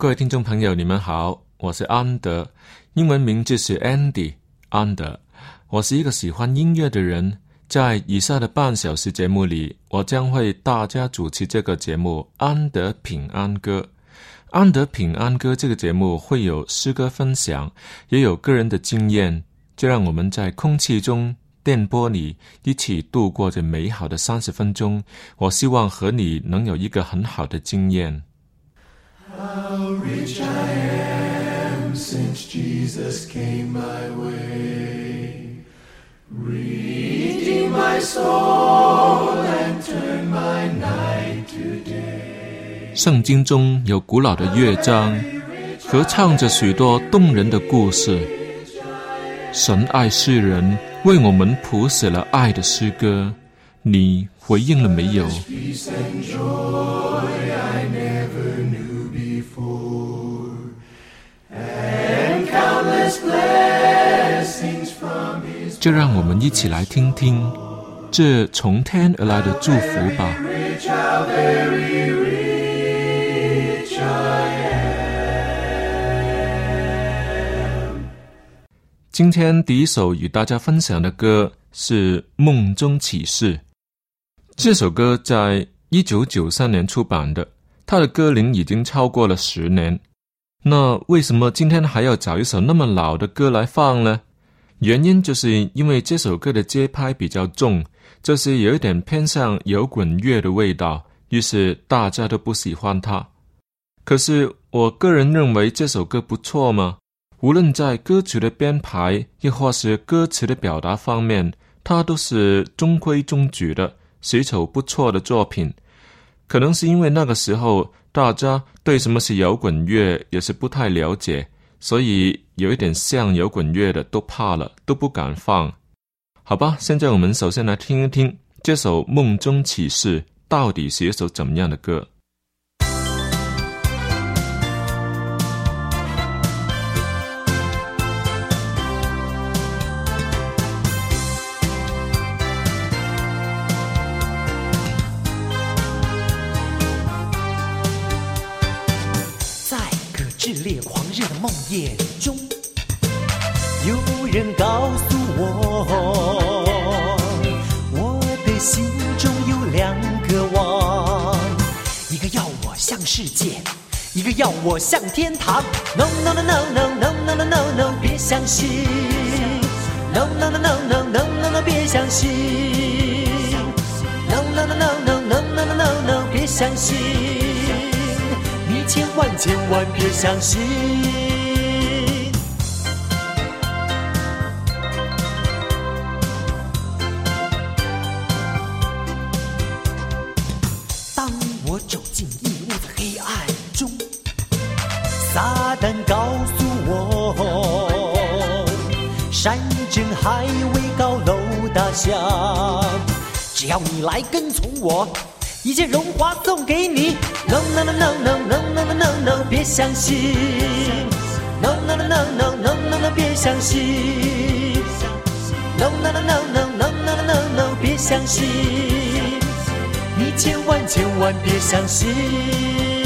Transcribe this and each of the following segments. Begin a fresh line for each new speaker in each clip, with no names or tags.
各位听众朋友，你们好，我是安德，英文名字是 Andy 安德。我是一个喜欢音乐的人，在以下的半小时节目里，我将会大家主持这个节目《安德平安歌》。安德平安歌这个节目会有诗歌分享，也有个人的经验，就让我们在空气中、电波里一起度过这美好的三十分钟。我希望和你能有一个很好的经验。
How rich I am since Jesus came my way. Redeem my soul and turn my night to day.
圣经中有古老的乐章，合唱着许多动人的故事。神爱世人，为我们谱写了爱的诗歌。你回应了没有？
before, and countless blessings from his
就让我们一起来听听这从天而来的祝福吧。今天第一首与大家分享的歌是《梦中启示》。这首歌在一九九三年出版的，他的歌龄已经超过了十年。那为什么今天还要找一首那么老的歌来放呢？原因就是因为这首歌的节拍比较重，就是有一点偏向摇滚乐的味道，于是大家都不喜欢它。可是我个人认为这首歌不错嘛，无论在歌曲的编排，亦或是歌词的表达方面，它都是中规中矩的，是一首不错的作品。可能是因为那个时候大家对什么是摇滚乐也是不太了解，所以有一点像摇滚乐的都怕了，都不敢放。好吧，现在我们首先来听一听这首《梦中启示》到底是一首怎么样的歌。
世界，一个要我向天堂。No no no no no no no no no no，别相信。No no no no no no no no，别相信。No no no no no no no no no no，别相信。你千万千万别相信。山珍海味高楼大厦，只要你来跟从我，一切荣华送给你。No no no no no no no no no 别相信。No no no no no no no no，别相信。No no no no no no no no no，别相信。你千万千万别相信。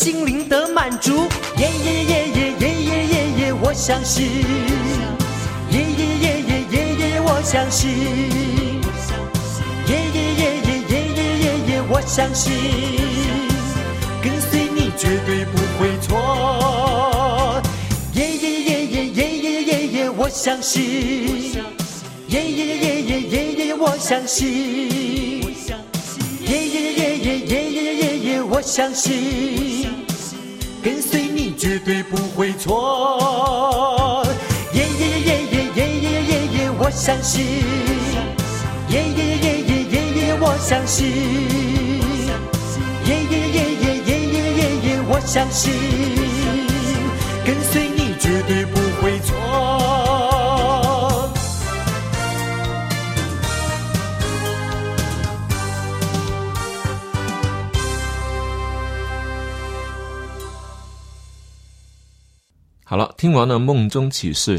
心灵得满足。耶耶耶耶耶耶耶耶，我相信。耶耶耶耶耶耶耶，我相信。耶耶耶耶耶耶耶耶，我相信。跟随你绝对不会错。耶耶耶耶耶耶耶耶，我相信。耶耶耶耶耶耶耶，我相信。耶耶耶耶耶耶耶耶，我相信。跟随你绝对不会错。耶耶耶耶耶耶耶耶耶，我相信。耶耶耶耶耶耶，我相信。耶耶耶耶耶耶耶耶，我相信，跟随你绝对不会错。
好了，听完了《梦中启示》，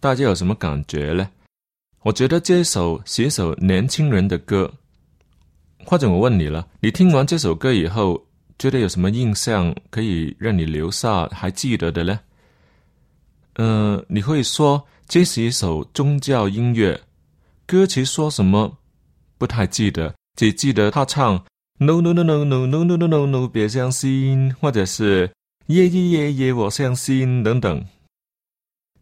大家有什么感觉呢？我觉得这首写首年轻人的歌，或者我问你了，你听完这首歌以后，觉得有什么印象可以让你留下还记得的呢？呃，你会说这是一首宗教音乐，歌词说什么不太记得，只记得他唱 “no no no no no no no no no no” 别相信，或者是。耶耶耶耶，我相信等等。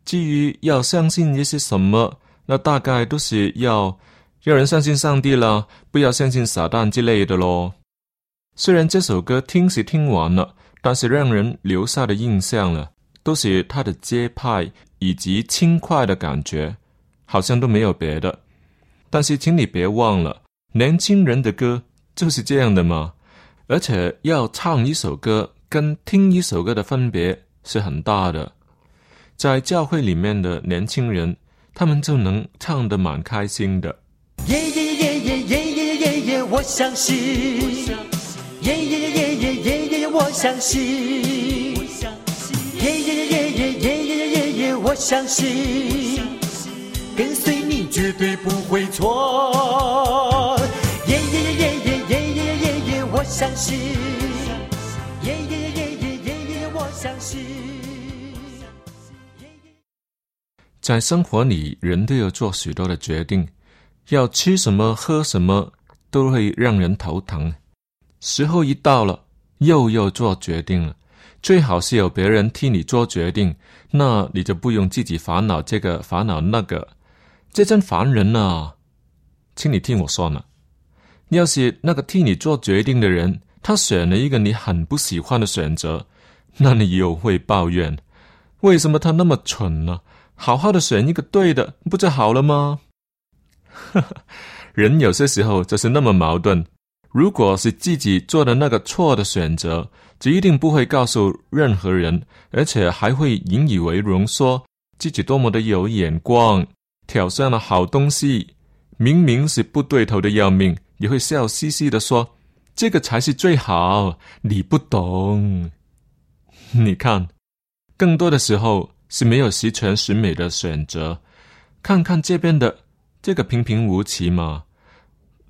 至于要相信一些什么，那大概都是要让人相信上帝啦，不要相信撒旦之类的咯。虽然这首歌听是听完了，但是让人留下的印象呢，都是它的节拍以及轻快的感觉，好像都没有别的。但是请你别忘了，年轻人的歌就是这样的嘛。而且要唱一首歌。跟听一首歌的分别是很大的，在教会里面的年轻人，他们就能唱得蛮开心的。
耶耶耶耶耶耶耶耶，我相信。耶耶耶耶耶耶耶，我相信。耶耶耶耶耶耶耶耶，我相信。跟随你绝对不会错。耶耶耶耶耶耶耶耶耶，我相信。相信。
在生活里，人都要做许多的决定，要吃什么、喝什么，都会让人头疼。时候一到了，又要做决定了。最好是有别人替你做决定，那你就不用自己烦恼这个烦恼那个，这真烦人啊！请你听我说呢，要是那个替你做决定的人，他选了一个你很不喜欢的选择，那你又会抱怨，为什么他那么蠢呢？好好的选一个对的，不就好了吗？人有些时候就是那么矛盾。如果是自己做的那个错的选择，就一定不会告诉任何人，而且还会引以为荣，说自己多么的有眼光，挑上了好东西。明明是不对头的要命，也会笑嘻嘻的说：“这个才是最好。”你不懂。你看，更多的时候。是没有十全十美的选择，看看这边的这个平平无奇嘛，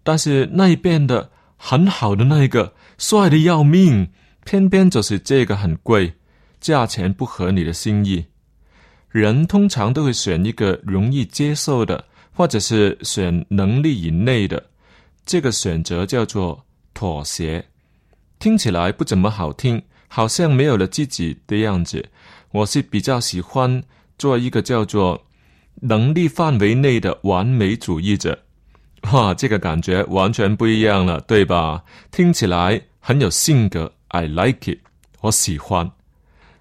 但是那一边的很好的那一个帅的要命，偏偏就是这个很贵，价钱不合你的心意。人通常都会选一个容易接受的，或者是选能力以内的，这个选择叫做妥协，听起来不怎么好听，好像没有了自己的样子。我是比较喜欢做一个叫做能力范围内的完美主义者。哇，这个感觉完全不一样了，对吧？听起来很有性格，I like it，我喜欢。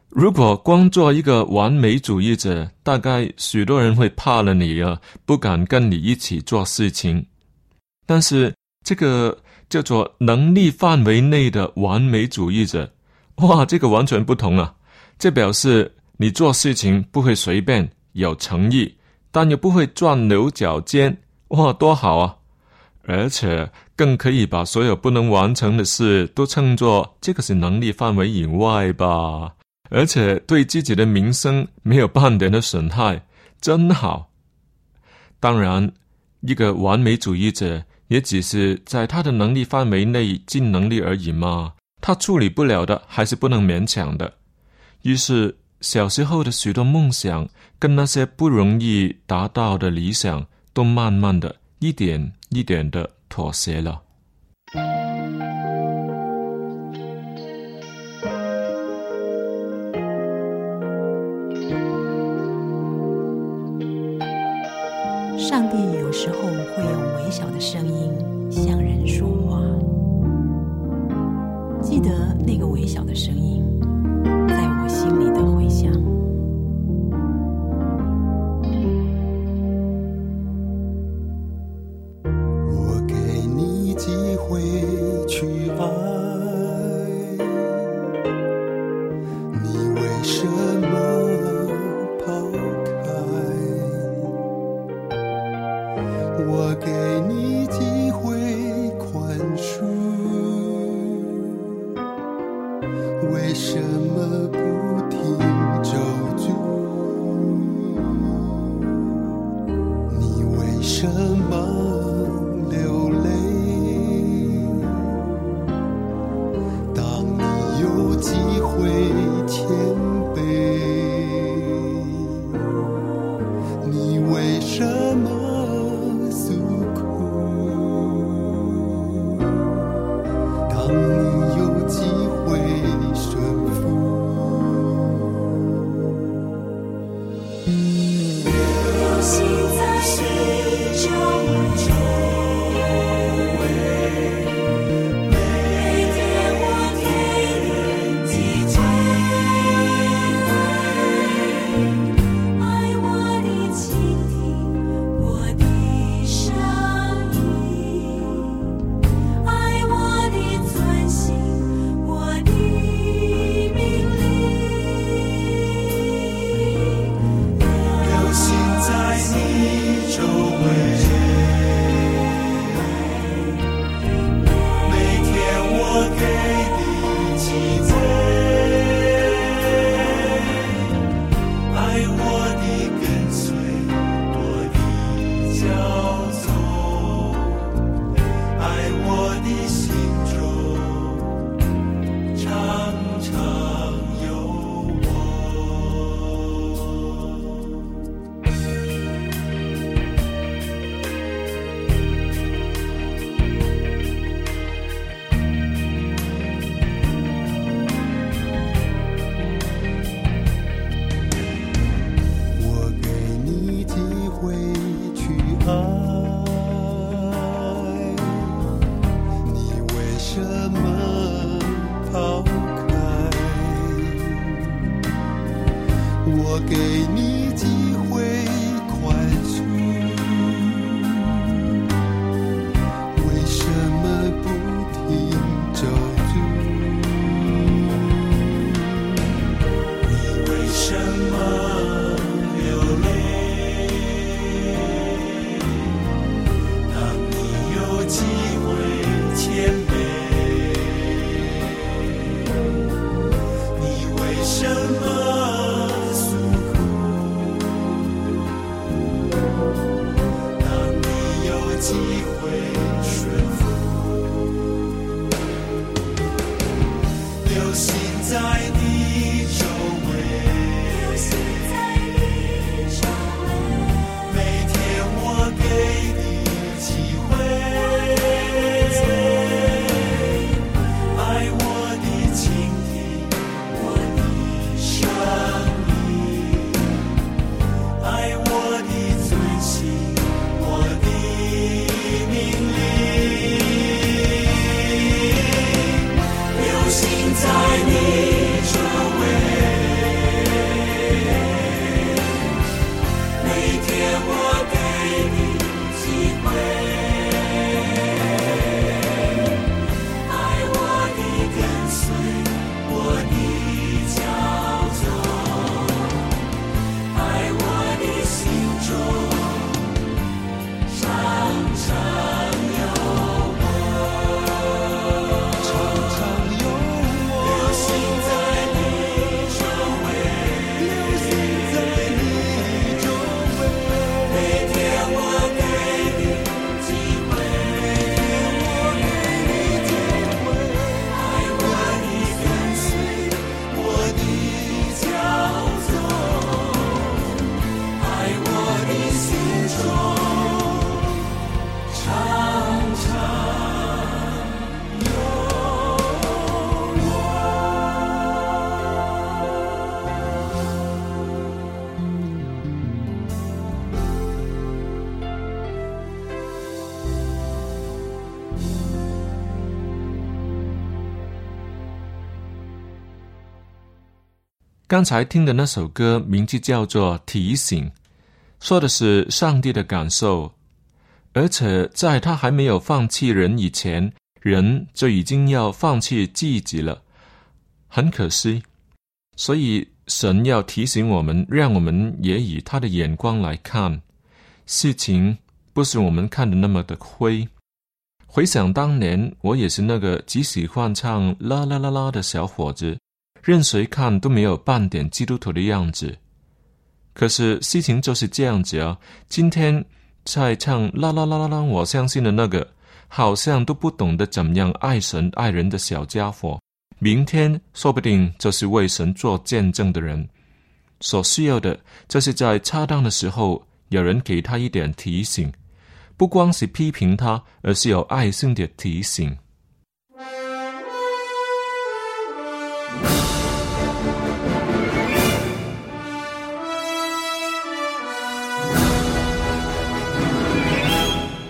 如果光做一个完美主义者，大概许多人会怕了你啊，不敢跟你一起做事情。但是这个叫做能力范围内的完美主义者，哇，这个完全不同啊！这表示你做事情不会随便，有诚意，但又不会钻牛角尖。哇，多好啊！而且更可以把所有不能完成的事都称作这个是能力范围以外吧。而且对自己的名声没有半点的损害，真好。当然，一个完美主义者也只是在他的能力范围内尽能力而已嘛。他处理不了的，还是不能勉强的。于是，小时候的许多梦想跟那些不容易达到的理想。都慢慢的一点一点的妥协了。
上帝有时候会用微小的声音向人说话。记得那个微小的声音，
刚才听的那首歌名字叫做《提醒》，说的是上帝的感受，而且在他还没有放弃人以前，人就已经要放弃自己了，很可惜。所以神要提醒我们，让我们也以他的眼光来看事情，不是我们看的那么的灰。回想当年，我也是那个只喜欢唱啦啦啦啦的小伙子。任谁看都没有半点基督徒的样子，可是事情就是这样子啊！今天在唱啦啦啦啦啦，我相信的那个，好像都不懂得怎么样爱神爱人的小家伙，明天说不定就是为神做见证的人。所需要的，就是在恰当的时候，有人给他一点提醒，不光是批评他，而是有爱心的提醒。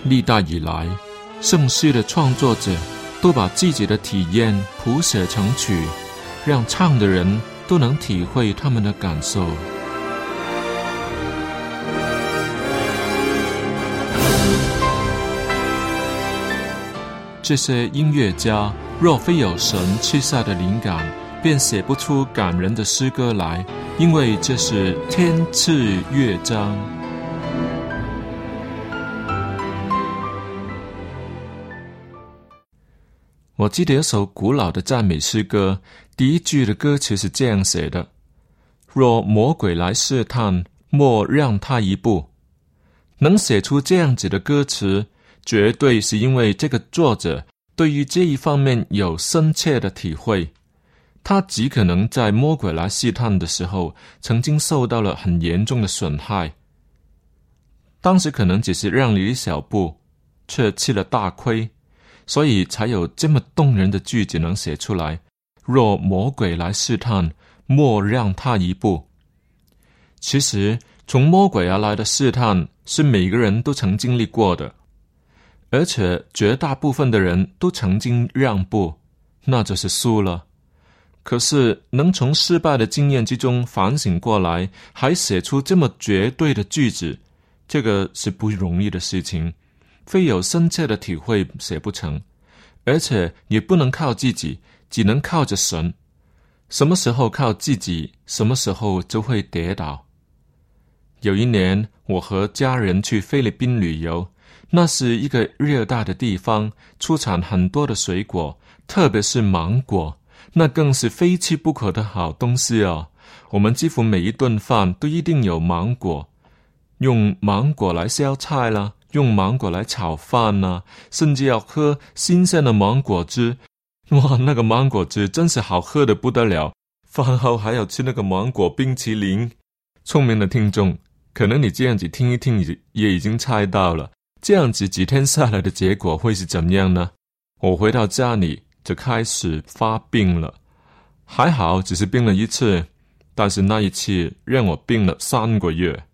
历代以来，圣诗的创作者都把自己的体验谱写成曲，让唱的人都能体会他们的感受。这些音乐家若非有神赐下的灵感，便写不出感人的诗歌来，因为这是天赐乐章。我记得有首古老的赞美诗歌，第一句的歌词是这样写的：“若魔鬼来试探，莫让他一步。”能写出这样子的歌词，绝对是因为这个作者对于这一方面有深切的体会。他极可能在魔鬼来试探的时候，曾经受到了很严重的损害。当时可能只是让了一小步，却吃了大亏。所以才有这么动人的句子能写出来。若魔鬼来试探，莫让他一步。其实，从魔鬼而来的试探是每个人都曾经历过的，而且绝大部分的人都曾经让步，那就是输了。可是，能从失败的经验之中反省过来，还写出这么绝对的句子，这个是不容易的事情。非有深切的体会写不成，而且也不能靠自己，只能靠着神。什么时候靠自己，什么时候就会跌倒。有一年，我和家人去菲律宾旅游，那是一个热带的地方，出产很多的水果，特别是芒果，那更是非吃不可的好东西哦。我们几乎每一顿饭都一定有芒果，用芒果来烧菜啦。用芒果来炒饭呢，甚至要喝新鲜的芒果汁。哇，那个芒果汁真是好喝的不得了。饭后还要吃那个芒果冰淇淋。聪明的听众，可能你这样子听一听，也也已经猜到了，这样子几天下来的结果会是怎么样呢？我回到家里就开始发病了，还好只是病了一次，但是那一次让我病了三个月。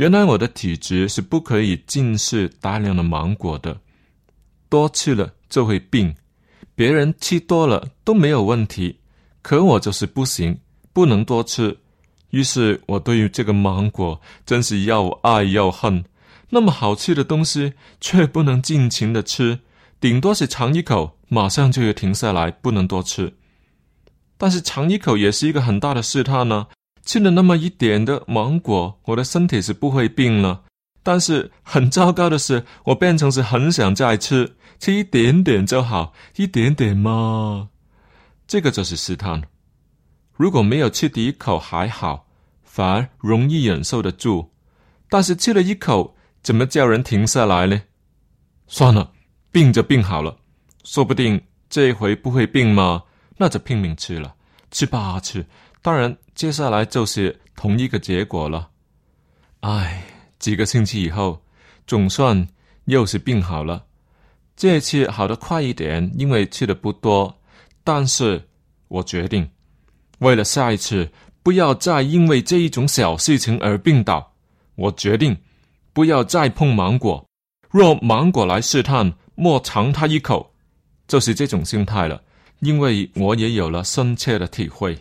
原来我的体质是不可以进食大量的芒果的，多吃了就会病。别人吃多了都没有问题，可我就是不行，不能多吃。于是我对于这个芒果真是又爱又恨。那么好吃的东西却不能尽情的吃，顶多是尝一口，马上就要停下来，不能多吃。但是尝一口也是一个很大的试探呢。吃了那么一点的芒果，我的身体是不会病了。但是很糟糕的是，我变成是很想再吃，吃一点点就好，一点点嘛。这个就是试探。如果没有吃第一口还好，反而容易忍受得住。但是吃了一口，怎么叫人停下来呢？算了，病就病好了，说不定这一回不会病嘛，那就拼命吃了，吃吧吃。当然，接下来就是同一个结果了。唉，几个星期以后，总算又是病好了。这次好的快一点，因为吃的不多。但是我决定，为了下一次不要再因为这一种小事情而病倒，我决定不要再碰芒果。若芒果来试探，莫尝它一口，就是这种心态了。因为我也有了深切的体会。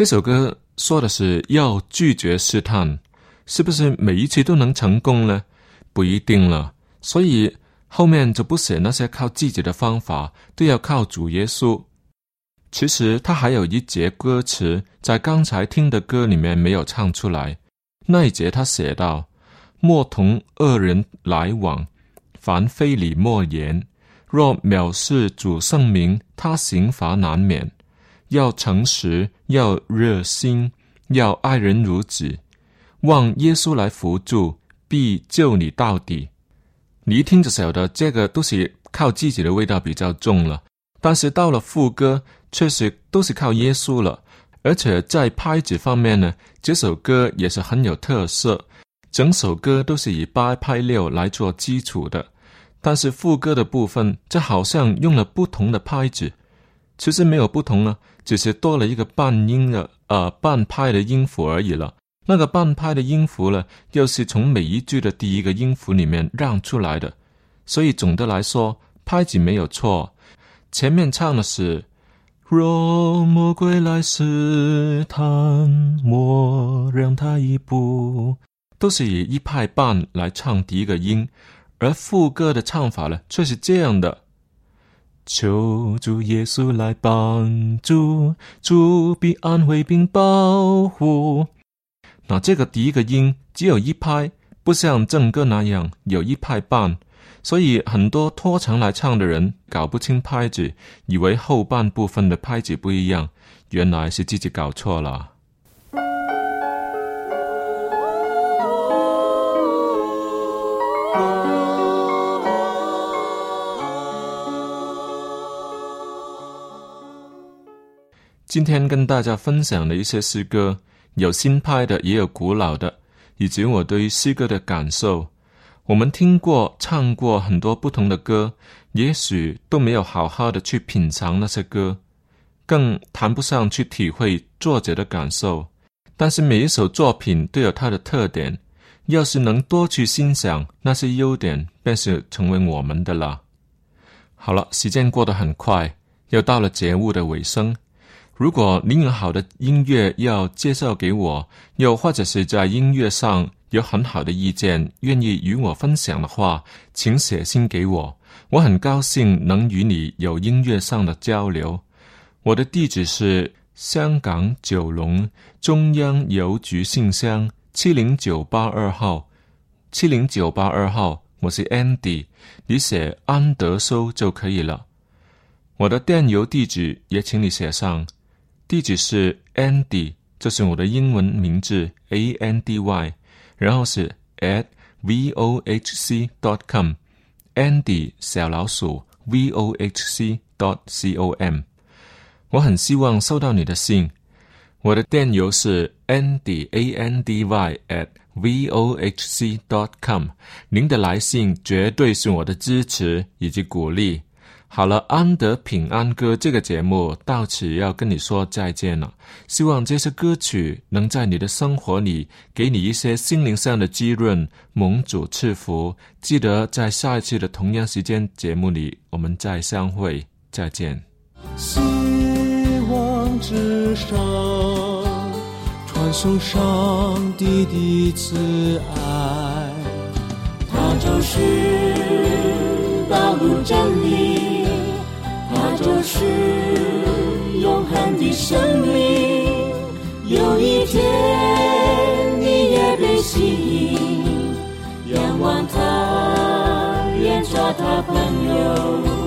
这首歌说的是要拒绝试探，是不是每一次都能成功呢？不一定了。所以后面就不写那些靠自己的方法，都要靠主耶稣。其实他还有一节歌词，在刚才听的歌里面没有唱出来。那一节他写道：“莫同恶人来往，凡非礼莫言。若藐视主圣名，他刑罚难免。要诚实，要热心，要爱人如己，望耶稣来扶助，必救你到底。”你一听就晓得，这个都是靠自己的味道比较重了。但是到了副歌，确实都是靠耶稣了。而且在拍子方面呢，这首歌也是很有特色。整首歌都是以八拍六来做基础的，但是副歌的部分，这好像用了不同的拍子。其实没有不同啊，只是多了一个半音的呃半拍的音符而已了。那个半拍的音符呢，又是从每一句的第一个音符里面让出来的。所以总的来说，拍子没有错。前面唱的是。若魔鬼来试探，莫让他一步，都是以一拍半来唱第一个音，而副歌的唱法呢，却是这样的：求主耶稣来帮助，主必安慰并保护。那这个第一个音只有一拍，不像正歌那样有一拍半。所以很多拖长来唱的人搞不清拍子，以为后半部分的拍子不一样，原来是自己搞错了。今天跟大家分享的一些诗歌，有新派的，也有古老的，以及我对于诗歌的感受。我们听过、唱过很多不同的歌，也许都没有好好的去品尝那些歌，更谈不上去体会作者的感受。但是每一首作品都有它的特点，要是能多去欣赏那些优点，便是成为我们的了。好了，时间过得很快，又到了节目的尾声。如果您有好的音乐要介绍给我，又或者是在音乐上，有很好的意见，愿意与我分享的话，请写信给我。我很高兴能与你有音乐上的交流。我的地址是香港九龙中央邮局信箱七零九八二号，七零九八二号。我是 Andy，你写安德收就可以了。我的电邮地址也请你写上，地址是 Andy，这是我的英文名字 A N D Y。然后是 at vohc dot com，Andy 小老鼠 vohc dot com。我很希望收到你的信。我的电邮是 andy a n d y at vohc dot com。您的来信绝对是我的支持以及鼓励。好了，安德平安歌这个节目到此要跟你说再见了。希望这些歌曲能在你的生活里给你一些心灵上的滋润，蒙主赐福。记得在下一次的同样时间节目里，我们再相会，再见。
希望之上，传送上帝的慈爱，他就是不真理，它就是永恒的生命。有一天你也被吸引，仰望他，愿做他朋友。